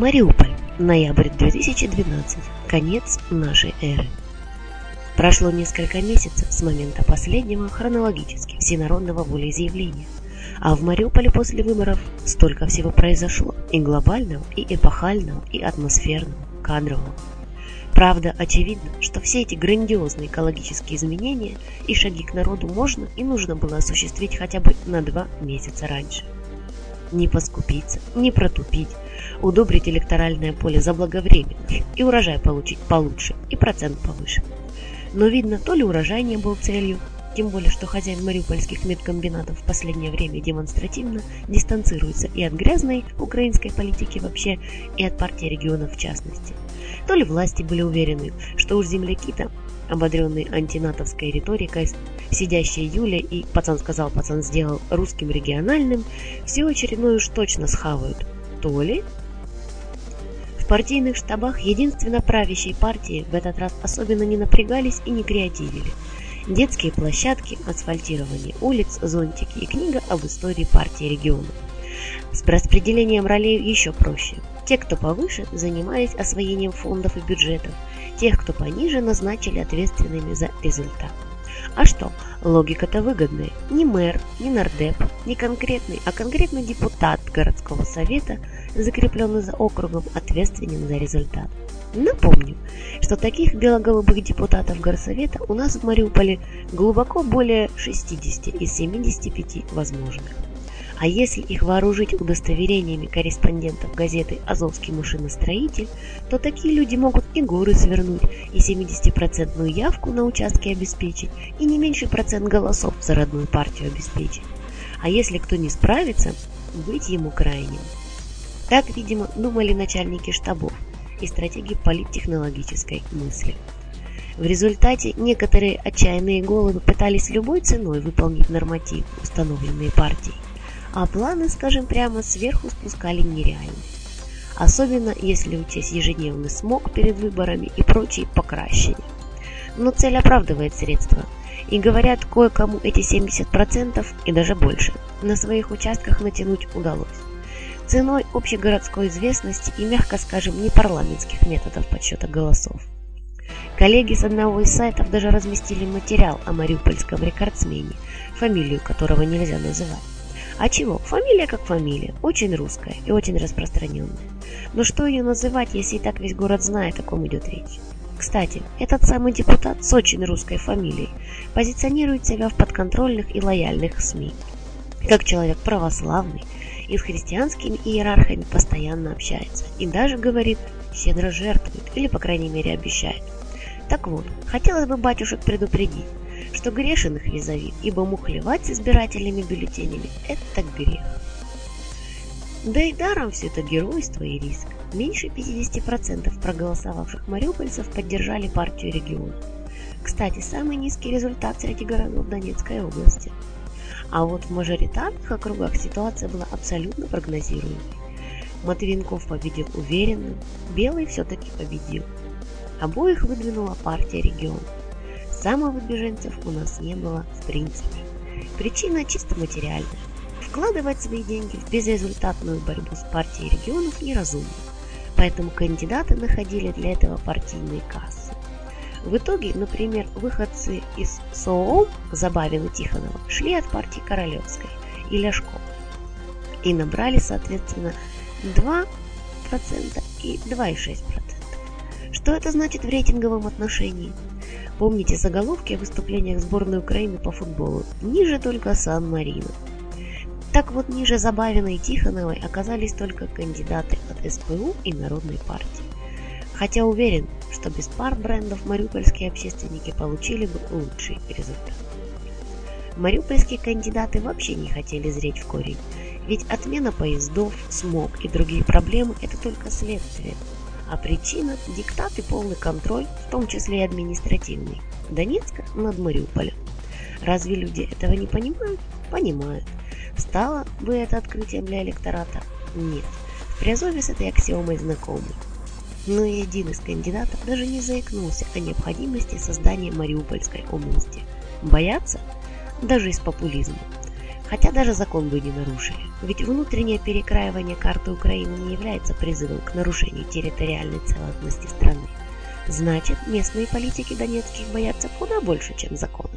Мариуполь. Ноябрь 2012. Конец нашей эры. Прошло несколько месяцев с момента последнего хронологически всенародного волеизъявления. А в Мариуполе после выборов столько всего произошло. И глобального, и эпохального, и атмосферного, кадрового. Правда, очевидно, что все эти грандиозные экологические изменения и шаги к народу можно и нужно было осуществить хотя бы на два месяца раньше. Не поскупиться, не протупить, удобрить электоральное поле заблаговременно и урожай получить получше, и процент повыше. Но видно, то ли урожай не был целью, тем более, что хозяин мариупольских медкомбинатов в последнее время демонстративно дистанцируется и от грязной украинской политики вообще, и от партии регионов в частности. То ли власти были уверены, что уж земляки-то, ободренные антинатовской риторикой, сидящие Юля и «пацан сказал, пацан сделал» русским региональным, все очередное уж точно схавают. То ли партийных штабах единственно правящей партии в этот раз особенно не напрягались и не креативили. Детские площадки, асфальтирование улиц, зонтики и книга об истории партии региона. С распределением ролей еще проще. Те, кто повыше, занимались освоением фондов и бюджетов. Тех, кто пониже, назначили ответственными за результат. А что, логика-то выгодная. Ни мэр, ни нардеп, не конкретный, а конкретный депутат городского совета, закрепленный за округом, ответственен за результат. Напомню, что таких белоголубых депутатов горсовета у нас в Мариуполе глубоко более 60 из 75 возможных. А если их вооружить удостоверениями корреспондентов газеты «Азовский машиностроитель», то такие люди могут и горы свернуть, и 70% явку на участке обеспечить, и не меньший процент голосов за родную партию обеспечить. А если кто не справится, быть ему крайним. Так, видимо, думали начальники штабов и стратеги политтехнологической мысли. В результате некоторые отчаянные головы пытались любой ценой выполнить норматив, установленные партией а планы, скажем прямо, сверху спускали нереально. Особенно если учесть ежедневный смог перед выборами и прочие покращения. Но цель оправдывает средства. И говорят, кое-кому эти 70% и даже больше на своих участках натянуть удалось. Ценой общегородской известности и, мягко скажем, непарламентских методов подсчета голосов. Коллеги с одного из сайтов даже разместили материал о мариупольском рекордсмене, фамилию которого нельзя называть. А чего? Фамилия как фамилия, очень русская и очень распространенная. Но что ее называть, если и так весь город знает, о ком идет речь? Кстати, этот самый депутат с очень русской фамилией позиционирует себя в подконтрольных и лояльных СМИ. Как человек православный и с христианскими иерархами постоянно общается. И даже, говорит, щедро жертвует, или, по крайней мере, обещает. Так вот, хотелось бы батюшек предупредить, что грешен их визави, ибо мухлевать с избирательными бюллетенями – это грех. Да и даром все это геройство и риск. Меньше 50% проголосовавших мариупольцев поддержали партию региона. Кстати, самый низкий результат среди городов Донецкой области. А вот в мажоритарных округах ситуация была абсолютно прогнозируемой. Матвинков победил уверенно, Белый все-таки победил. Обоих выдвинула партия региона. Самовыдвиженцев у нас не было в принципе. Причина чисто материальная. Вкладывать свои деньги в безрезультатную борьбу с партией регионов неразумно, поэтому кандидаты находили для этого партийные кассы. В итоге, например, выходцы из СООМ Забавина Тихонова шли от партии Королевской и Ляшко и набрали, соответственно, 2% и 2,6%. Что это значит в рейтинговом отношении? Помните заголовки о выступлениях сборной Украины по футболу? Ниже только Сан-Марино. Так вот, ниже Забавиной и Тихоновой оказались только кандидаты от СПУ и Народной партии. Хотя уверен, что без пар брендов мариупольские общественники получили бы лучший результат. Мариупольские кандидаты вообще не хотели зреть в корень, ведь отмена поездов, смог и другие проблемы – это только следствие – а причина – диктат и полный контроль, в том числе и административный, Донецка над Мариуполем. Разве люди этого не понимают? Понимают. Стало бы это открытием для электората? Нет. В Приазове с этой аксиомой знакомы. Но и один из кандидатов даже не заикнулся о необходимости создания Мариупольской области. Боятся? Даже из популизма. Хотя даже закон бы не нарушили. Ведь внутреннее перекраивание карты Украины не является призывом к нарушению территориальной целостности страны. Значит, местные политики донецких боятся куда больше, чем закона.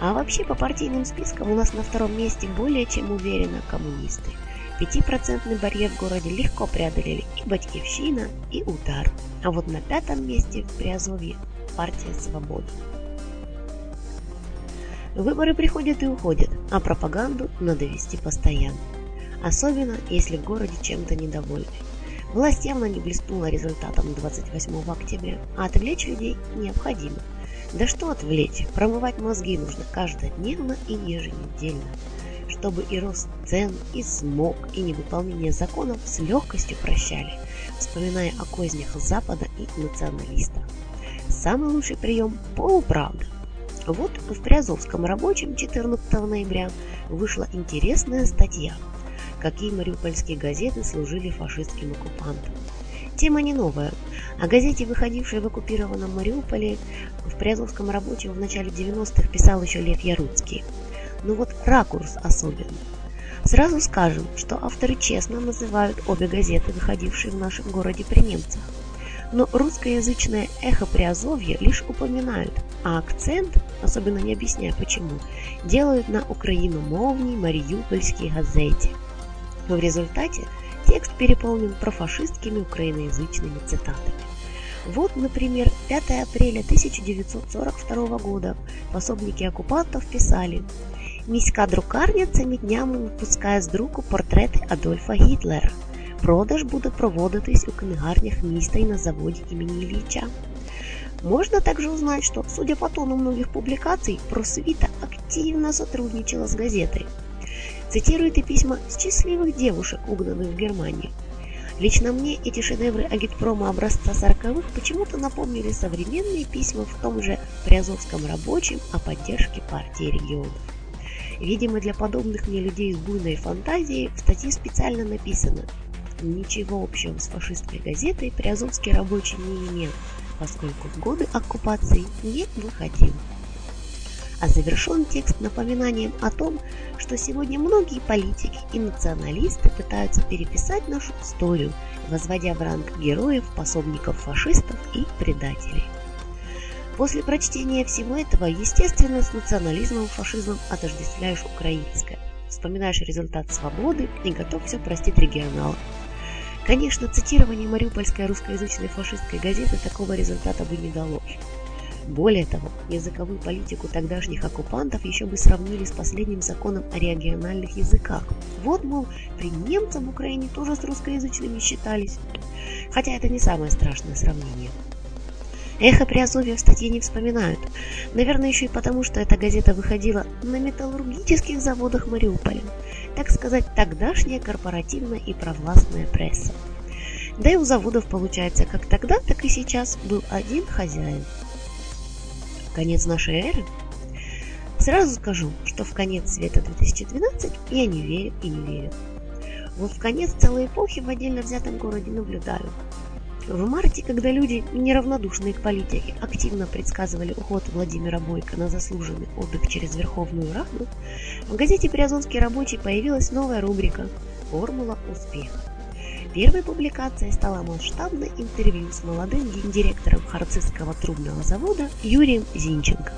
А вообще по партийным спискам у нас на втором месте более чем уверенно коммунисты. Пятипроцентный барьер в городе легко преодолели и Батькивщина, и Удар. А вот на пятом месте в Приазовье партия «Свобода». Выборы приходят и уходят, а пропаганду надо вести постоянно. Особенно, если в городе чем-то недовольны. Власть явно не блеснула результатом 28 октября, а отвлечь людей необходимо. Да что отвлечь, промывать мозги нужно каждодневно и еженедельно, чтобы и рост цен, и смог, и невыполнение законов с легкостью прощали, вспоминая о кознях Запада и националистов. Самый лучший прием – полуправда. Вот в Приазовском рабочем 14 ноября вышла интересная статья «Какие мариупольские газеты служили фашистским оккупантам». Тема не новая. О газете, выходившей в оккупированном Мариуполе, в Приазовском рабочем в начале 90-х писал еще Лев Яруцкий. Но вот ракурс особенный. Сразу скажем, что авторы честно называют обе газеты, выходившие в нашем городе при немцах но русскоязычное эхо Приазовья лишь упоминают, а акцент, особенно не объясняя почему, делают на украиномовней Мариупольской газете. В результате текст переполнен профашистскими украиноязычными цитатами. Вот, например, 5 апреля 1942 года пособники оккупантов писали «Міська друкарня цими днями випускає з друку портрети Адольфа Гітлера – Продаж буде проводитись у книгарнях міста и на заводе имени Ильича. Можно также узнать, что, судя по тону многих публикаций, просвита активно сотрудничала с газетой. Цитирует и письма счастливых девушек, угнанных в Германии. Лично мне эти шедевры агитпрома образца 40-х почему-то напомнили современные письма в том же Приазовском рабочем о поддержке партии регионов. Видимо, для подобных мне людей с буйной фантазией в статье специально написано ничего общего с фашистской газетой Приазовский рабочий не имел, поскольку в годы оккупации не выходил. А завершен текст напоминанием о том, что сегодня многие политики и националисты пытаются переписать нашу историю, возводя в ранг героев, пособников фашистов и предателей. После прочтения всего этого, естественно, с национализмом и фашизмом отождествляешь украинское. Вспоминаешь результат свободы и готов все простить регионалам, Конечно, цитирование мариупольской русскоязычной фашистской газеты такого результата бы не дало. Более того, языковую политику тогдашних оккупантов еще бы сравнили с последним законом о региональных языках. Вот, мол, при немцах в Украине тоже с русскоязычными считались. Хотя это не самое страшное сравнение. Эхо Приазовья в статье не вспоминают. Наверное, еще и потому, что эта газета выходила на металлургических заводах Мариуполя так сказать, тогдашняя корпоративная и провластная пресса. Да и у заводов, получается, как тогда, так и сейчас был один хозяин. Конец нашей эры? Сразу скажу, что в конец света 2012 я не верю и не верю. Вот в конец целой эпохи в отдельно взятом городе наблюдаю. В марте, когда люди, неравнодушные к политике, активно предсказывали уход Владимира Бойко на заслуженный отдых через Верховную Раду, в газете «Приазонский рабочий» появилась новая рубрика «Формула успеха». Первой публикацией стало масштабное интервью с молодым гендиректором Харцизского трубного завода Юрием Зинченко.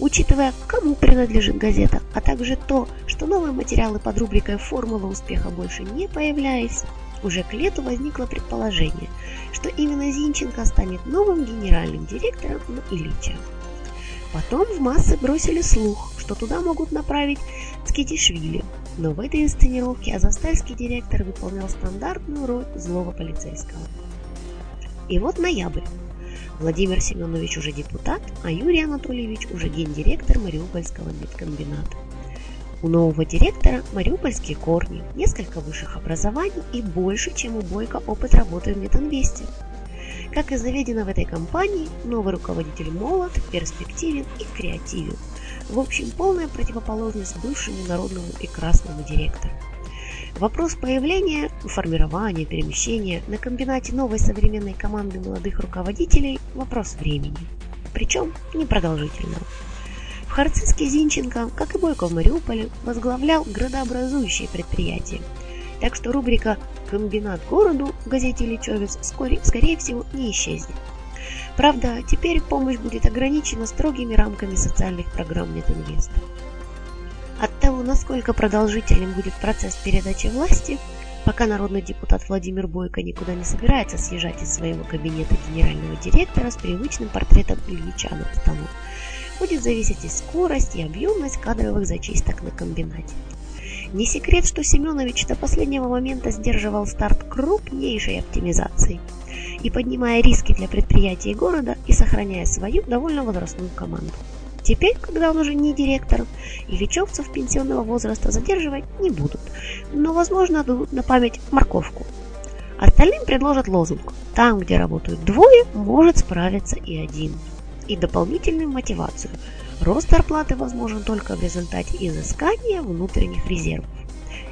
Учитывая, кому принадлежит газета, а также то, что новые материалы под рубрикой «Формула успеха» больше не появлялись, уже к лету возникло предположение, что именно Зинченко станет новым генеральным директором Ильича. Потом в массы бросили слух, что туда могут направить Скитишвили, но в этой инсценировке Азовстальский директор выполнял стандартную роль злого полицейского. И вот ноябрь. Владимир Семенович уже депутат, а Юрий Анатольевич уже гендиректор Мариупольского медкомбината. У нового директора мариупольские корни, несколько высших образований и больше, чем у Бойко опыт работы в Метинвесте. Как и заведено в этой компании, новый руководитель молод, перспективен и креативен. В общем, полная противоположность бывшему народному и красному директору. Вопрос появления, формирования, перемещения на комбинате новой современной команды молодых руководителей – вопрос времени. Причем непродолжительного. В Харциске Зинченко, как и Бойко в Мариуполе, возглавлял градообразующие предприятия. Так что рубрика «Комбинат городу» в газете «Личевец» вскоре, скорее всего, не исчезнет. Правда, теперь помощь будет ограничена строгими рамками социальных программ Метинвеста. От того, насколько продолжительным будет процесс передачи власти, пока народный депутат Владимир Бойко никуда не собирается съезжать из своего кабинета генерального директора с привычным портретом Ильича над столом, будет зависеть и скорость, и объемность кадровых зачисток на комбинате. Не секрет, что Семенович до последнего момента сдерживал старт крупнейшей оптимизации и поднимая риски для предприятий города и сохраняя свою довольно возрастную команду. Теперь, когда он уже не директор, и лечевцев пенсионного возраста задерживать не будут, но, возможно, дадут на память морковку. Остальным предложат лозунг «Там, где работают двое, может справиться и один» и дополнительную мотивацию. Рост зарплаты возможен только в результате изыскания внутренних резервов.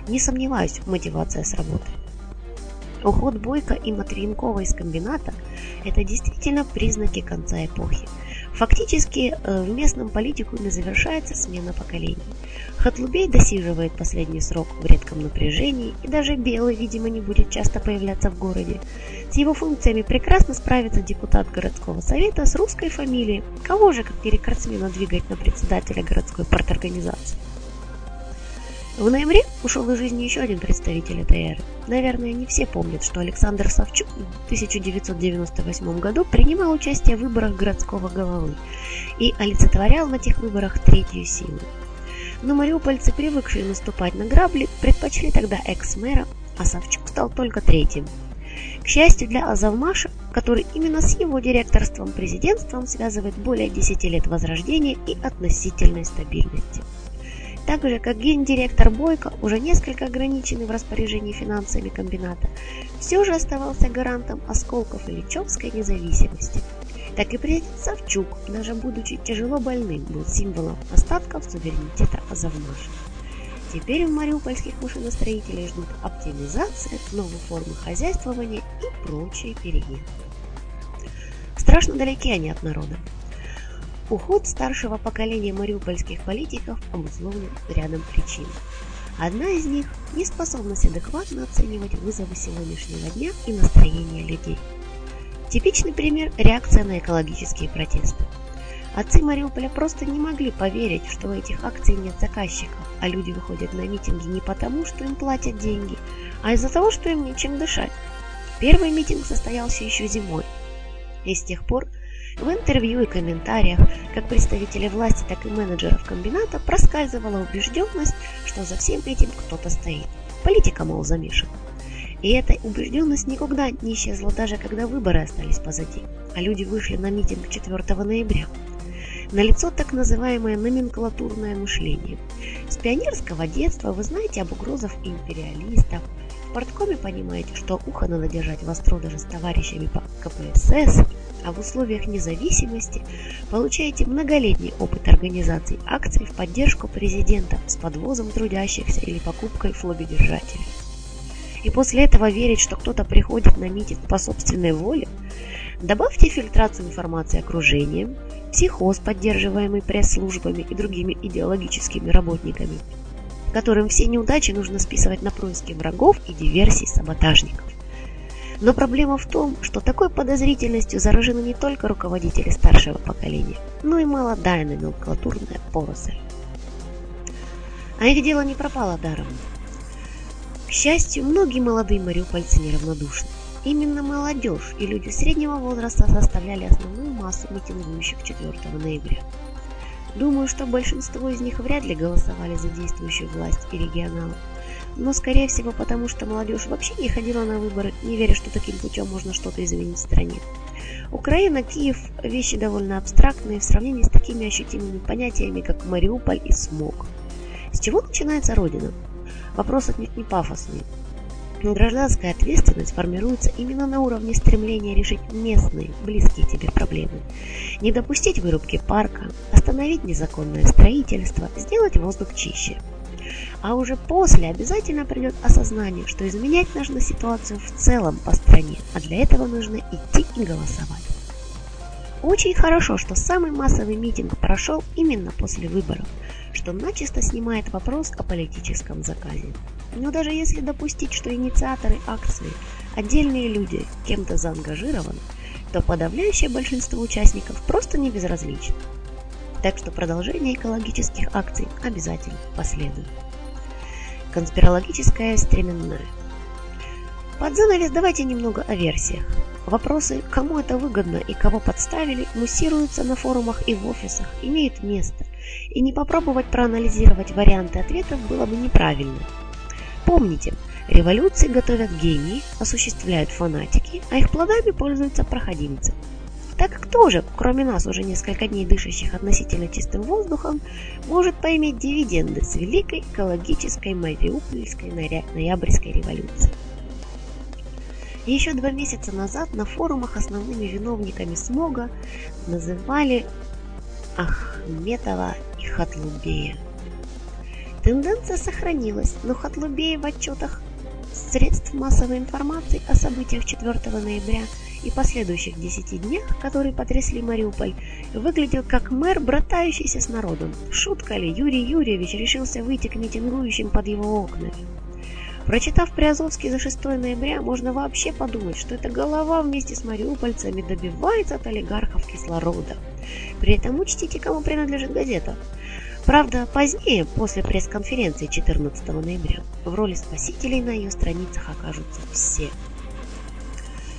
Не сомневаюсь, мотивация сработает. Уход Бойко и Матвиенкова из комбината – это действительно признаки конца эпохи. Фактически э, в местном политикуме завершается смена поколений. Хатлубей досиживает последний срок в редком напряжении, и даже Белый, видимо, не будет часто появляться в городе. С его функциями прекрасно справится депутат городского совета с русской фамилией. Кого же, как не рекордсмена, двигать на председателя городской парторганизации? В ноябре ушел из жизни еще один представитель этой эры. Наверное, не все помнят, что Александр Савчук в 1998 году принимал участие в выборах городского головы и олицетворял на тех выборах третью силу. Но мариупольцы, привыкшие наступать на грабли, предпочли тогда экс-мэра, а Савчук стал только третьим. К счастью для Азовмаша, который именно с его директорством президентством связывает более 10 лет возрождения и относительной стабильности – так же, как гендиректор Бойко, уже несколько ограниченный в распоряжении финансами комбината, все же оставался гарантом осколков Ильичевской независимости. Так и президент Савчук, даже будучи тяжело больным, был символом остатков суверенитета Азовмаша. Теперь в мариупольских машиностроителей ждут оптимизация, новые формы хозяйствования и прочие перемены. Страшно далеки они от народа. Уход старшего поколения мариупольских политиков обусловлен рядом причин. Одна из них – неспособность адекватно оценивать вызовы сегодняшнего дня и настроение людей. Типичный пример – реакция на экологические протесты. Отцы Мариуполя просто не могли поверить, что у этих акций нет заказчиков, а люди выходят на митинги не потому, что им платят деньги, а из-за того, что им нечем дышать. Первый митинг состоялся еще зимой, и с тех пор – в интервью и комментариях как представителей власти, так и менеджеров комбината проскальзывала убежденность, что за всем этим кто-то стоит. Политика, мол, замешана. И эта убежденность никогда не исчезла, даже когда выборы остались позади, а люди вышли на митинг 4 ноября. Налицо так называемое номенклатурное мышление. С пионерского детства вы знаете об угрозах империалистов. В порткоме понимаете, что ухо надо держать востро даже с товарищами по КПСС а в условиях независимости получаете многолетний опыт организации акций в поддержку президента с подвозом трудящихся или покупкой флобидержателей. И после этого верить, что кто-то приходит на митинг по собственной воле, добавьте фильтрацию информации окружением, психоз, поддерживаемый пресс-службами и другими идеологическими работниками, которым все неудачи нужно списывать на происки врагов и диверсии саботажников. Но проблема в том, что такой подозрительностью заражены не только руководители старшего поколения, но и молодая номенклатурная поросль. А их дело не пропало даром. К счастью, многие молодые мариупольцы неравнодушны. Именно молодежь и люди среднего возраста составляли основную массу митингующих 4 ноября. Думаю, что большинство из них вряд ли голосовали за действующую власть и регионалов, но скорее всего потому, что молодежь вообще не ходила на выборы, не веря, что таким путем можно что-то изменить в стране. Украина, Киев – вещи довольно абстрактные в сравнении с такими ощутимыми понятиями, как Мариуполь и смог. С чего начинается Родина? Вопрос отнюдь не пафосный. Гражданская ответственность формируется именно на уровне стремления решить местные, близкие тебе проблемы. Не допустить вырубки парка, остановить незаконное строительство, сделать воздух чище – а уже после обязательно придет осознание, что изменять нужно ситуацию в целом по стране, а для этого нужно идти и голосовать. Очень хорошо, что самый массовый митинг прошел именно после выборов, что начисто снимает вопрос о политическом заказе. Но даже если допустить, что инициаторы акции – отдельные люди, кем-то заангажированы, то подавляющее большинство участников просто не безразлично. Так что продолжение экологических акций обязательно последует. Конспирологическая стременная. Под занавес давайте немного о версиях. Вопросы, кому это выгодно и кого подставили, муссируются на форумах и в офисах, имеют место. И не попробовать проанализировать варианты ответов было бы неправильно. Помните, революции готовят гении, осуществляют фанатики, а их плодами пользуются проходимцы. Так кто же, кроме нас, уже несколько дней дышащих относительно чистым воздухом, может поиметь дивиденды с великой экологической Мариупольской ноябрьской революции? Еще два месяца назад на форумах основными виновниками смога называли Ахметова и Хатлубея. Тенденция сохранилась, но Хатлубея в отчетах средств массовой информации о событиях 4 ноября и последующих 10 днях, которые потрясли Мариуполь, выглядел как мэр, братающийся с народом. Шутка ли, Юрий Юрьевич решился выйти к митингующим под его окнами. Прочитав Приазовский за 6 ноября, можно вообще подумать, что эта голова вместе с мариупольцами добивается от олигархов кислорода. При этом учтите, кому принадлежит газета. Правда, позднее, после пресс-конференции 14 ноября, в роли спасителей на ее страницах окажутся все.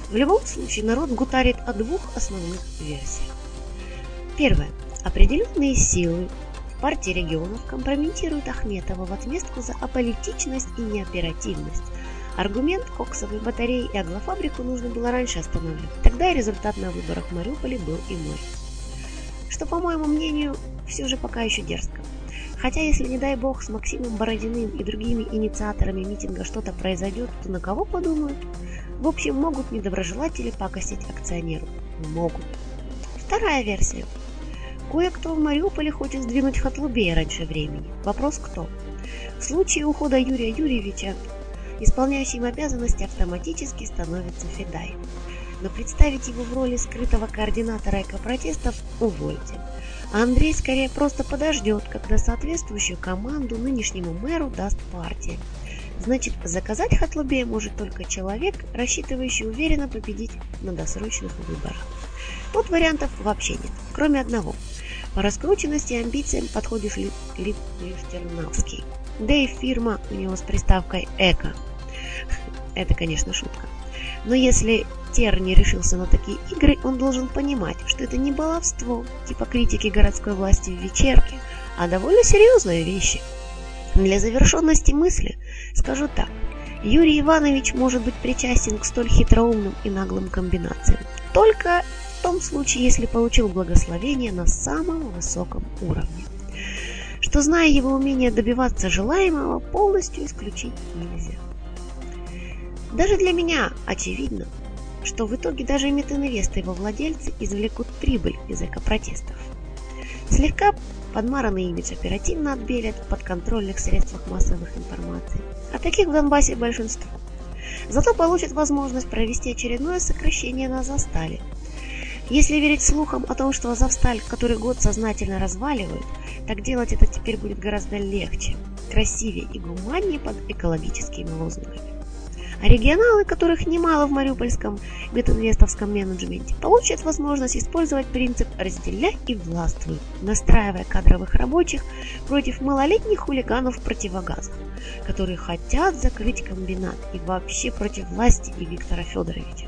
В любом случае, народ гутарит о двух основных версиях. Первое. Определенные силы партии регионов компрометируют Ахметова в отместку за аполитичность и неоперативность. Аргумент коксовой батареи и аглофабрику нужно было раньше останавливать. Тогда и результат на выборах в Мариуполе был иной что, по моему мнению, все же пока еще дерзко. Хотя, если, не дай бог, с Максимом Бородиным и другими инициаторами митинга что-то произойдет, то на кого подумают? В общем, могут недоброжелатели пакостить акционеру. Могут. Вторая версия. Кое-кто в Мариуполе хочет сдвинуть Хатлубея раньше времени. Вопрос кто? В случае ухода Юрия Юрьевича исполняющим обязанности автоматически становится Федай но представить его в роли скрытого координатора экопротестов увольте. А Андрей скорее просто подождет, когда соответствующую команду нынешнему мэру даст партия. Значит, заказать Хатлубея может только человек, рассчитывающий уверенно победить на досрочных выборах. Тут вариантов вообще нет, кроме одного. По раскрученности и амбициям подходит Ли, Ли, Лифтернавский. Да и фирма у него с приставкой «Эко». Это, конечно, шутка. Но если Тер не решился на такие игры, он должен понимать, что это не баловство, типа критики городской власти в вечерке, а довольно серьезные вещи. Для завершенности мысли скажу так. Юрий Иванович может быть причастен к столь хитроумным и наглым комбинациям. Только в том случае, если получил благословение на самом высоком уровне. Что, зная его умение добиваться желаемого, полностью исключить нельзя. Даже для меня очевидно, что в итоге даже Метинвест и его владельцы извлекут прибыль из экопротестов. Слегка подмаранный имидж оперативно отбелят в подконтрольных средствах массовых информации. А таких в Донбассе большинство. Зато получат возможность провести очередное сокращение на Застале. Если верить слухам о том, что Азовсталь который год сознательно разваливают, так делать это теперь будет гораздо легче, красивее и гуманнее под экологическими лозунгами. А регионалы, которых немало в мариупольском метинвестовском менеджменте, получат возможность использовать принцип «разделяй и властвуй», настраивая кадровых рабочих против малолетних хулиганов в которые хотят закрыть комбинат и вообще против власти и Виктора Федоровича.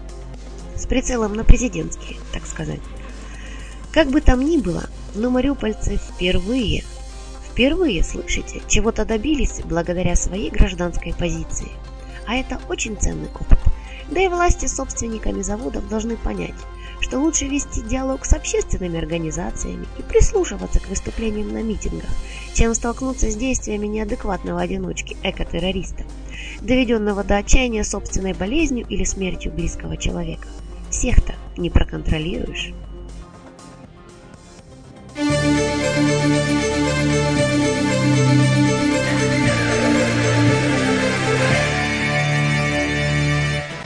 С прицелом на президентские, так сказать. Как бы там ни было, но мариупольцы впервые, впервые, слышите, чего-то добились благодаря своей гражданской позиции – а это очень ценный опыт. Да и власти с собственниками заводов должны понять, что лучше вести диалог с общественными организациями и прислушиваться к выступлениям на митингах, чем столкнуться с действиями неадекватного одиночки экотеррориста, доведенного до отчаяния собственной болезнью или смертью близкого человека. Всех-то не проконтролируешь.